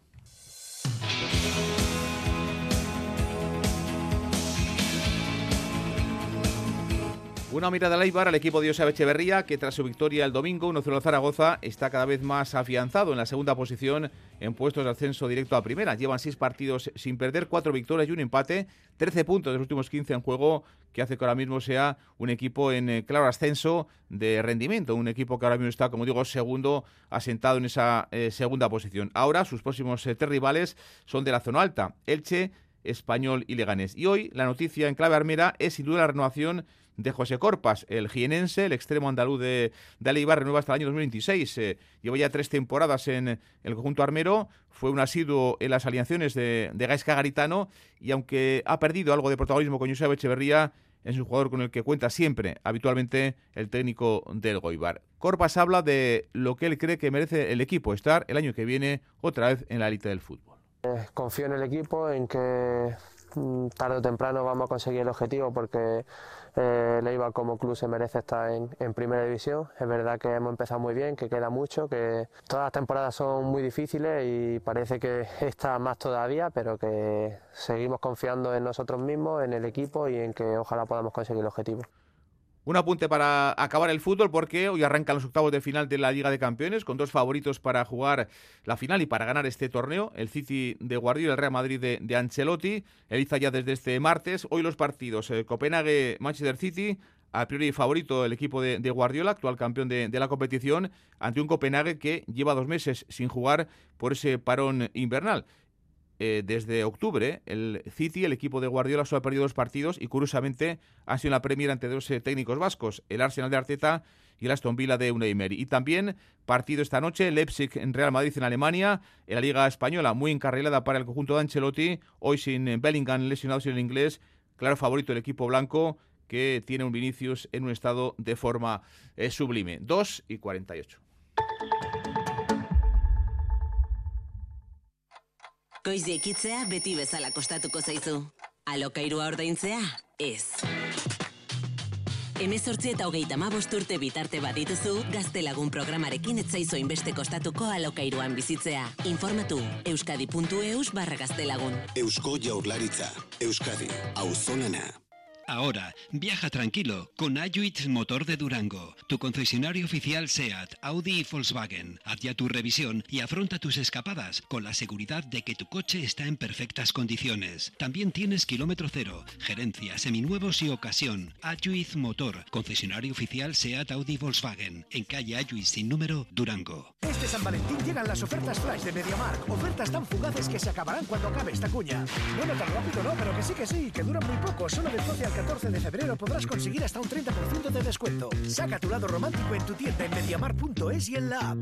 Una mirada al Eibar, al equipo de José Echeverría, que tras su victoria el domingo 1-0 Zaragoza está cada vez más afianzado en la segunda posición en puestos de ascenso directo a primera. Llevan seis partidos sin perder, cuatro victorias y un empate, 13 puntos de los últimos 15 en juego, que hace que ahora mismo sea un equipo en eh, claro ascenso de rendimiento, un equipo que ahora mismo está, como digo, segundo, asentado en esa eh, segunda posición. Ahora sus próximos eh, tres rivales son de la zona alta, Elche, Español y Leganés. Y hoy la noticia en clave armera es sin duda la renovación de José Corpas, el jienense, el extremo andaluz de, de Aleibar, renueva hasta el año 2026. Eh, lleva ya tres temporadas en el conjunto armero, fue un asiduo en las alineaciones de, de Gaisca Garitano y aunque ha perdido algo de protagonismo con Josep Echeverría, es un jugador con el que cuenta siempre, habitualmente, el técnico del Goibar. Corpas habla de lo que él cree que merece el equipo, estar el año que viene otra vez en la élite del fútbol. Eh, confío en el equipo, en que tarde o temprano vamos a conseguir el objetivo porque eh, Leiva como club se merece estar en, en, primera división. Es verdad que hemos empezado muy bien, que queda mucho, que todas las temporadas son muy difíciles y parece que (laughs) esta más todavía, pero que seguimos confiando en nosotros mismos, en el equipo y en que ojalá podamos conseguir el objetivo. Un apunte para acabar el fútbol porque hoy arrancan los octavos de final de la Liga de Campeones con dos favoritos para jugar la final y para ganar este torneo, el City de Guardiola y el Real Madrid de, de Ancelotti. Eliza ya desde este martes. Hoy los partidos eh, Copenhague-Manchester City, a priori favorito el equipo de, Guardiola, actual campeón de, de, la competición, ante un Copenhague que lleva dos meses sin jugar por ese parón invernal. Eh, desde octubre, el City, el equipo de Guardiola, solo ha perdido dos partidos y curiosamente ha sido en la Premier ante dos eh, técnicos vascos, el Arsenal de Arteta y el Aston Villa de Unai. Y también partido esta noche, Leipzig en Real Madrid en Alemania, en la Liga Española, muy encarrilada para el conjunto de Ancelotti, hoy sin Bellingham lesionados en el inglés, claro favorito el equipo blanco que tiene un Vinicius en un estado de forma eh, sublime. 2 y 48. Goiz ekitzea beti bezala kostatuko zaizu. Alokairua ordaintzea? Ez. Hemezortzi eta hogeita mabost urte bitarte badituzu, gaztelagun programarekin etzaizo inbeste kostatuko alokairuan bizitzea. Informatu, euskadi.eus barra gaztelagun. Eusko jaurlaritza, Euskadi, auzolana. Ahora, viaja tranquilo con Ayuit Motor de Durango, tu concesionario oficial SEAT, Audi y Volkswagen. Haz ya tu revisión y afronta tus escapadas con la seguridad de que tu coche está en perfectas condiciones. También tienes kilómetro cero, gerencia, seminuevos y ocasión. Ayuit Motor, concesionario oficial SEAT, Audi y Volkswagen, en calle Ayuit sin número, Durango. Este San Valentín llegan las ofertas flash de MediaMark. Ofertas tan fugaces que se acabarán cuando acabe esta cuña. Bueno, tan rápido no, pero que sí que sí, que duran muy poco. Solo 12 al 14 de febrero podrás conseguir hasta un 30% de descuento. Saca tu lado romántico en tu tienda en mediamar.es y en la app.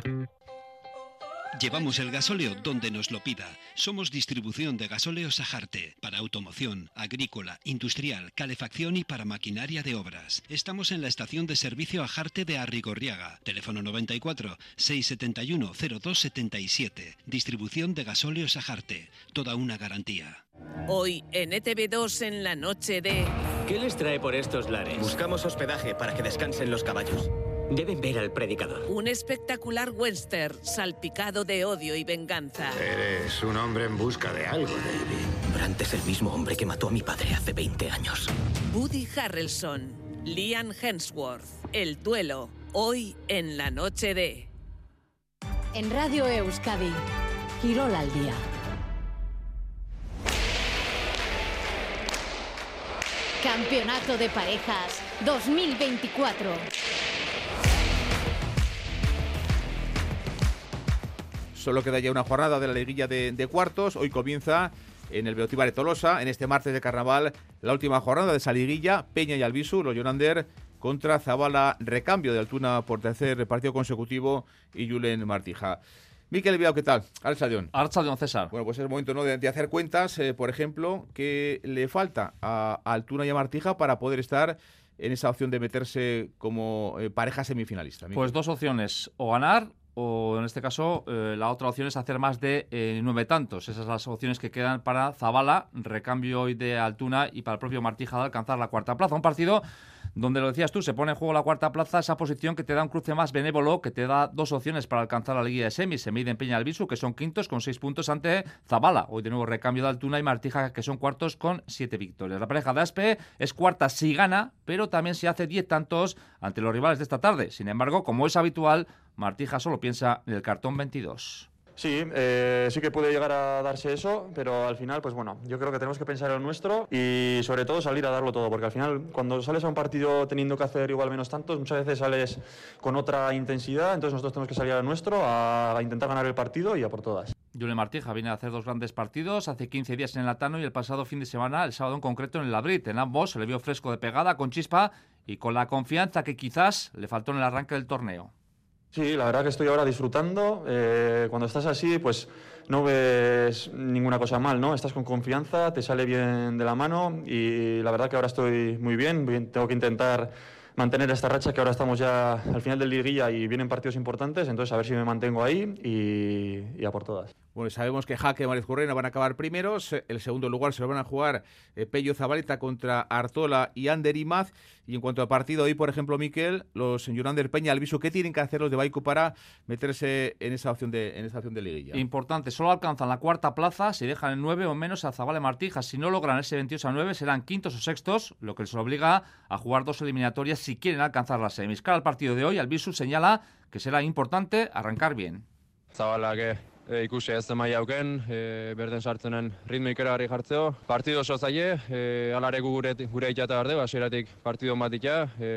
Llevamos el gasóleo donde nos lo pida. Somos distribución de gasóleo Sajarte para automoción, agrícola, industrial, calefacción y para maquinaria de obras. Estamos en la estación de servicio Ajarte de Arrigorriaga. Teléfono 94 671 0277. Distribución de gasóleo Sajarte. Toda una garantía. Hoy en ETV2 en la noche de... ¿Qué les trae por estos lares? Buscamos hospedaje para que descansen los caballos. Deben ver al predicador. Un espectacular western salpicado de odio y venganza. Eres un hombre en busca de algo, David. Brandt es el mismo hombre que mató a mi padre hace 20 años. Woody Harrelson, Liam Hemsworth, El duelo, hoy en la noche de... En Radio Euskadi, Quirol al día. Campeonato de Parejas 2024. Solo queda ya una jornada de la liguilla de, de cuartos. Hoy comienza en el Beotíbar de Tolosa, en este martes de carnaval, la última jornada de esa liguilla. Peña y Albisu, los Jonander, contra Zabala, recambio de Altuna por tercer partido consecutivo y Julen Martija. Miquel Viao, ¿qué tal? Archadión. Archadión, César. Bueno, pues es el momento ¿no? de, de hacer cuentas, eh, por ejemplo, que le falta a, a Altuna y a Martija para poder estar en esa opción de meterse como eh, pareja semifinalista. Pues dos opciones, o ganar o en este caso eh, la otra opción es hacer más de eh, nueve tantos. Esas son las opciones que quedan para Zabala, recambio hoy de Altuna y para el propio Martija de alcanzar la cuarta plaza. Un partido donde lo decías tú, se pone en juego la cuarta plaza, esa posición que te da un cruce más benévolo, que te da dos opciones para alcanzar la Liga de semis. Se mide en Peña Albisu, que son quintos con seis puntos ante Zabala. Hoy de nuevo recambio de Altuna y Martija, que son cuartos con siete victorias. La pareja de Aspe es cuarta si gana, pero también se hace diez tantos ante los rivales de esta tarde. Sin embargo, como es habitual, Martija solo piensa en el cartón 22. Sí, eh, sí que puede llegar a darse eso, pero al final, pues bueno, yo creo que tenemos que pensar en lo nuestro y sobre todo salir a darlo todo, porque al final cuando sales a un partido teniendo que hacer igual menos tantos, muchas veces sales con otra intensidad, entonces nosotros tenemos que salir a nuestro, a, a intentar ganar el partido y a por todas. Julen Martija viene a hacer dos grandes partidos, hace 15 días en el Latano y el pasado fin de semana, el sábado en concreto en el Labrit. En ambos se le vio fresco de pegada, con chispa y con la confianza que quizás le faltó en el arranque del torneo. Sí, la verdad que estoy ahora disfrutando. Eh, cuando estás así, pues no ves ninguna cosa mal, ¿no? Estás con confianza, te sale bien de la mano y la verdad que ahora estoy muy bien. tengo que intentar mantener esta racha que ahora estamos ya al final del liguilla y vienen partidos importantes, entonces a ver si me mantengo ahí y a por todas. Bueno, sabemos que Jaque y Mariz Currena van a acabar primeros. El segundo lugar se lo van a jugar eh, Pello Zabaleta contra Artola y Ander Imaz. Y en cuanto al partido hoy, por ejemplo, Miquel, los Yurander Peña, Alviso, ¿qué tienen que hacer los de Baiku para meterse en esa opción de, en esa opción de liguilla? Importante, solo alcanzan la cuarta plaza si dejan en 9 o menos a Zabala y Martija. Si no logran ese 28 a 9, serán quintos o sextos, lo que les obliga a jugar dos eliminatorias si quieren alcanzar las semis. Cara al partido de hoy, Albisu señala que será importante arrancar bien. Zabala que e, ikusi ez da maila auken, e, berden sartzenen ritmo ikeragarri jartzeo. Partido oso zaie, e, alare gu gure, gure itxata behar dugu, hasieratik partido bat itea, e,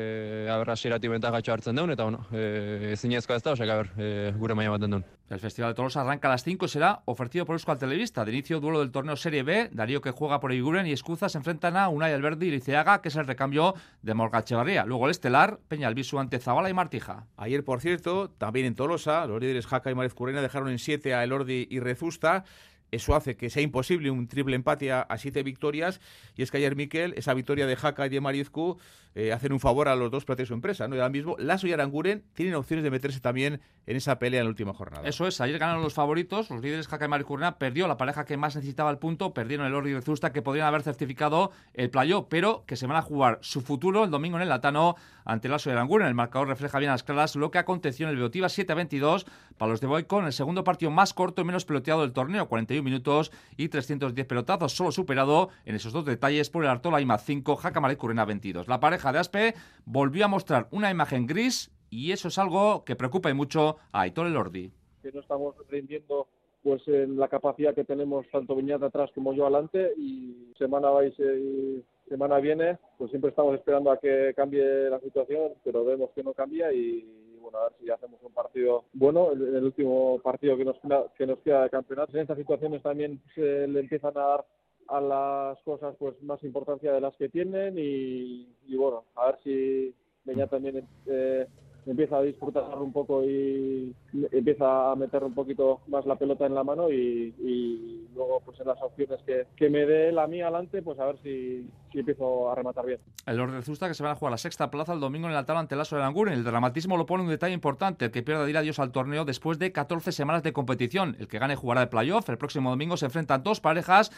aber hasieratik bentajatxo hartzen deun, eta bueno, e, ezinezkoa ez da, osek aber e, gure maila baten duen. El Festival de Toros arranca a las 5 y será ofrecido por Euskal Televista. De inicio, duelo del torneo Serie B. Darío que juega por Iguren y Escuza se enfrentan a Unai Alberdi y Liceaga, que es el recambio de Morga Echevarría. Luego el estelar, Peña Albisu ante Zabala y Martija. Ayer, por cierto, también en Tolosa, los líderes Jaca y Mariz Currena dejaron en 7 a Elordi y Rezusta. Eso hace que sea imposible un triple empate a, a siete victorias. Y es que ayer, Miquel, esa victoria de Jaca y de Marizcu eh, hacen un favor a los dos platos de su empresa. ¿no? Y ahora mismo, Lasso y Aranguren tienen opciones de meterse también en esa pelea en la última jornada. Eso es, ayer ganaron los favoritos, los líderes Jaca y Maricurna, perdió la pareja que más necesitaba el punto, perdieron el Ordi y Rezusta que podrían haber certificado el playo, pero que se van a jugar su futuro el domingo en el Latano ante Lasso y Aranguren. El marcador refleja bien las claras lo que aconteció en el Beotiva 7 a 22 para los de Boycon, el segundo partido más corto y menos peloteado del torneo, 41 minutos y 310 pelotazos, solo superado en esos dos detalles por el Artola IMA 5, Jaca Maricurna 22. La pareja de Aspe volvió a mostrar una imagen gris y eso es algo que preocupa y mucho a Aitor Elordi. Que no estamos rindiendo pues en la capacidad que tenemos tanto Viñat atrás como yo adelante y semana vais y semana viene pues siempre estamos esperando a que cambie la situación pero vemos que no cambia y bueno a ver si hacemos un partido bueno el, el último partido que nos que nos queda de campeonato en estas situaciones también se le empiezan a dar a las cosas pues más importancia de las que tienen y, y bueno a ver si Beñat también eh, empieza a disfrutar un poco y empieza a meter un poquito más la pelota en la mano y, y luego pues en las opciones que, que, me dé la mía adelante pues a ver si, si empiezo a rematar bien. El Orden Zusta que se van a jugar la sexta plaza el domingo en el altar ante el Aso de Languren. El dramatismo lo pone un detalle importante, el que pierda de ir adiós al torneo después de 14 semanas de competición. El que gane jugará de playoff. El próximo domingo se enfrentan dos parejas,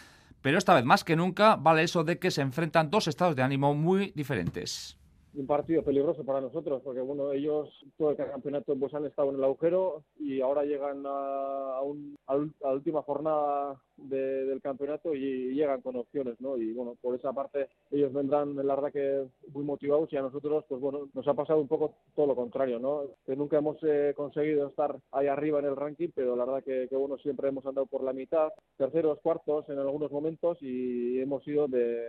pero esta vez más que nunca vale eso de que se enfrentan dos estados de ánimo muy diferentes un partido peligroso para nosotros, porque bueno, ellos todo el campeonato pues han estado en el agujero y ahora llegan a, a, un, a la última jornada de, del campeonato y llegan con opciones, ¿no? Y bueno, por esa parte ellos vendrán, la verdad que muy motivados y a nosotros, pues bueno, nos ha pasado un poco todo lo contrario, ¿no? Que nunca hemos eh, conseguido estar ahí arriba en el ranking, pero la verdad que, que bueno, siempre hemos andado por la mitad, terceros, cuartos en algunos momentos y hemos ido de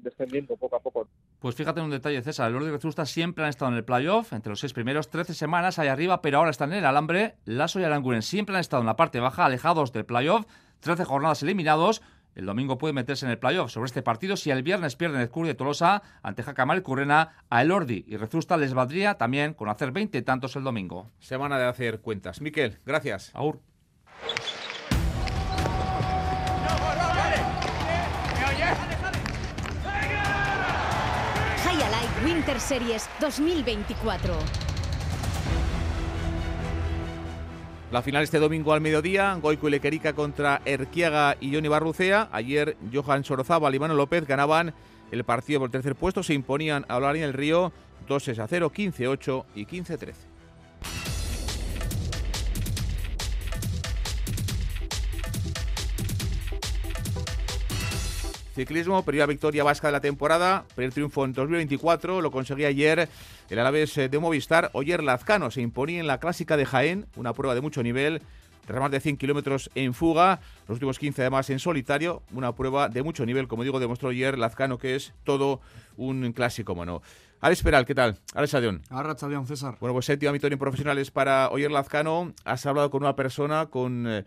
descendiendo poco a poco. Pues fíjate en un detalle, César. El Ordi y Vetusta siempre han estado en el playoff, entre los seis primeros, 13 semanas ahí arriba, pero ahora están en el alambre. Lasso y Aranguren siempre han estado en la parte baja, alejados del playoff, 13 jornadas eliminados. el domingo puede meterse en el playoff. Sobre este partido, si el viernes pierde el Club de Tolosa ante Jacamal Currena a Elordi y Rezusta les valdría también con hacer 20 tantos el domingo. Semana de hacer cuentas. Miquel, gracias. Aur. High Winter Series 2024. La final este domingo al mediodía, Goico y Lequerica contra Erquiaga y Johnny Barrucea. Ayer Johan Sorozaba y Iván López ganaban el partido por el tercer puesto, se imponían a Olarín el Río 2 a 0, 15-8 y 15-13. Ciclismo, primera victoria vasca de la temporada, primer triunfo en 2024, lo conseguía ayer el Alavés de Movistar. Oyer Lazcano se imponía en la clásica de Jaén, una prueba de mucho nivel, de más de 100 kilómetros en fuga, los últimos 15 además en solitario, una prueba de mucho nivel, como digo, demostró ayer Lazcano que es todo un clásico mono. Alex Peral, ¿qué tal? Alex Adión. Adión, César. Bueno, pues séptima victoria en profesionales para Oyer Lazcano. Has hablado con una persona con eh,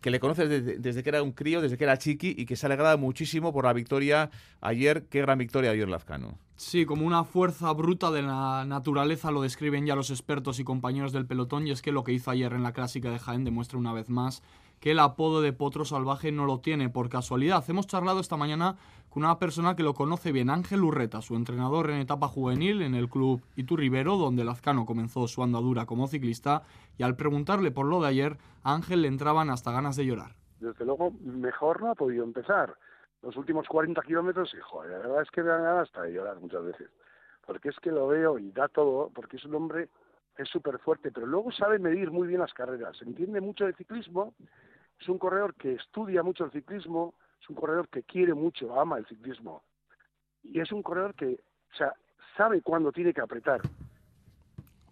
que le conoces desde, que era un crío, desde que era chiqui y que se ha alegrado muchísimo por la victoria ayer. Qué gran victoria ayer Lazcano. Sí, como una fuerza bruta de la naturaleza lo describen ya los expertos y compañeros del pelotón y es que lo que hizo ayer en la clásica de Jaén demuestra una vez más que el apodo de Potro Salvaje no lo tiene por casualidad. Hemos charlado esta mañana con una persona que lo conoce bien, Ángel Urreta, su entrenador en etapa juvenil en el club Iturribero, donde Lazcano comenzó su andadura como ciclista, y al preguntarle por lo de ayer, a Ángel le entraban hasta ganas de llorar. Desde luego, mejor no ha podido empezar. Los últimos 40 kilómetros, joder, la verdad es que me dan ganas hasta de llorar muchas veces. Porque es que lo veo y da todo, porque es un hombre es súper fuerte, pero luego sabe medir muy bien las carreras, entiende mucho de ciclismo, es un corredor que estudia mucho el ciclismo, es un corredor que quiere mucho, ama el ciclismo, y es un corredor que, o sea, sabe cuándo tiene que apretar.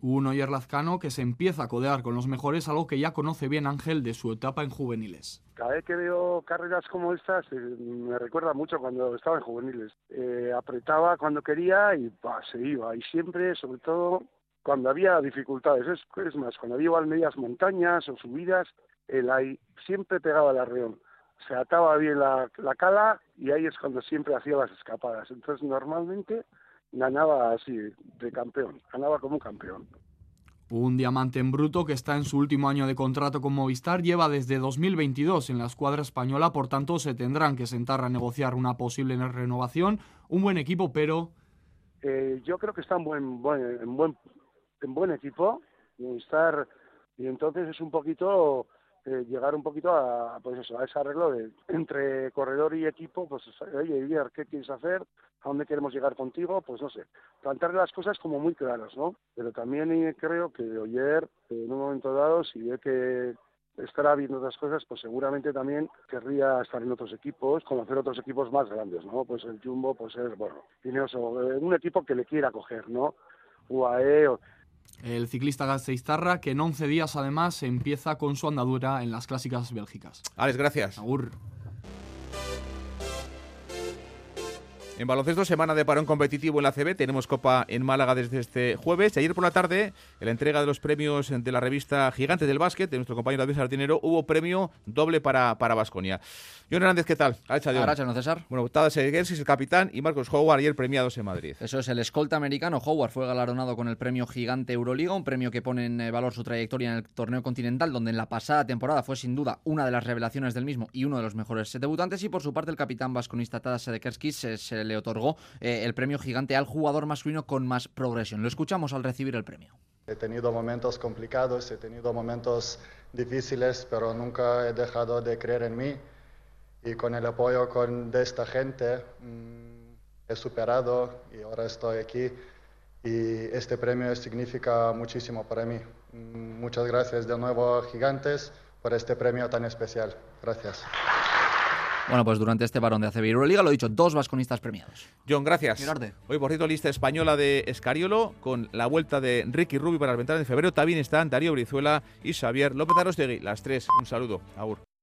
Un Oyer Lazcano que se empieza a codear con los mejores, algo que ya conoce bien Ángel de su etapa en juveniles. Cada vez que veo carreras como estas, eh, me recuerda mucho cuando estaba en juveniles. Eh, apretaba cuando quería y se iba. Y siempre, sobre todo, cuando había dificultades. Es, más, cuando había medias montañas o subidas, él ahí siempre pegaba el arreón. Se ataba bien la, cala y ahí es cuando siempre hacía las escapadas. Entonces, normalmente ganaba así, de campeón, ganaba como un campeón. Un diamante en bruto que está en su último año de contrato con Movistar lleva desde 2022 en la escuadra española, por tanto se tendrán que sentar a negociar una posible renovación. Un buen equipo, pero... Eh, yo creo que está en buen, buen, en buen en buen equipo, estar y entonces es un poquito eh, llegar un poquito a pues eso, a ese arreglo de entre corredor y equipo, pues oye, ¿qué quieres hacer? ¿A dónde queremos llegar contigo? Pues no sé, plantearle las cosas como muy claras, ¿no? Pero también eh, creo que Oyer, en un momento dado, si ve que estará viendo otras cosas, pues seguramente también querría estar en otros equipos, conocer otros equipos más grandes, ¿no? Pues el Jumbo, pues es, bueno, tiene eso, un equipo que le quiera coger, ¿no? UAE, el ciclista Gasteiztarra, que en 11 días además empieza con su andadura en las clásicas bélgicas. Alex, gracias. Agur. En baloncesto, semana de parón competitivo en la CB. Tenemos Copa en Málaga desde este jueves. Y ayer por la tarde, en la entrega de los premios de la revista Gigante del Básquet, de nuestro compañero David Sardinero, hubo premio doble para Vasconia. John Hernández, ¿qué tal? Aracha, ¿no, César? Bueno, Tadas es el capitán y Marcos Howard ayer premiados en Madrid. Eso es, el escolta americano Howard fue galardonado con el premio Gigante Euroliga, un premio que pone en valor su trayectoria en el torneo continental, donde en la pasada temporada fue sin duda una de las revelaciones del mismo y uno de los mejores debutantes. Y por su parte, el capitán vasconista Tadas Sedekerski le otorgó eh, el premio gigante al jugador masculino con más progresión. Lo escuchamos al recibir el premio. He tenido momentos complicados, he tenido momentos difíciles, pero nunca he dejado de creer en mí y con el apoyo con, de esta gente mm, he superado y ahora estoy aquí y este premio significa muchísimo para mí. Mm, muchas gracias de nuevo, Gigantes, por este premio tan especial. Gracias. Bueno, pues durante este varón de ACB Euroliga, lo he dicho, dos vasconistas premiados. John, gracias. Hoy, por cierto, lista española de Escariolo, con la vuelta de Ricky Rubi para las ventanas de febrero. También están Darío Brizuela y Xavier López Arostegui. Las tres, un saludo. Agur.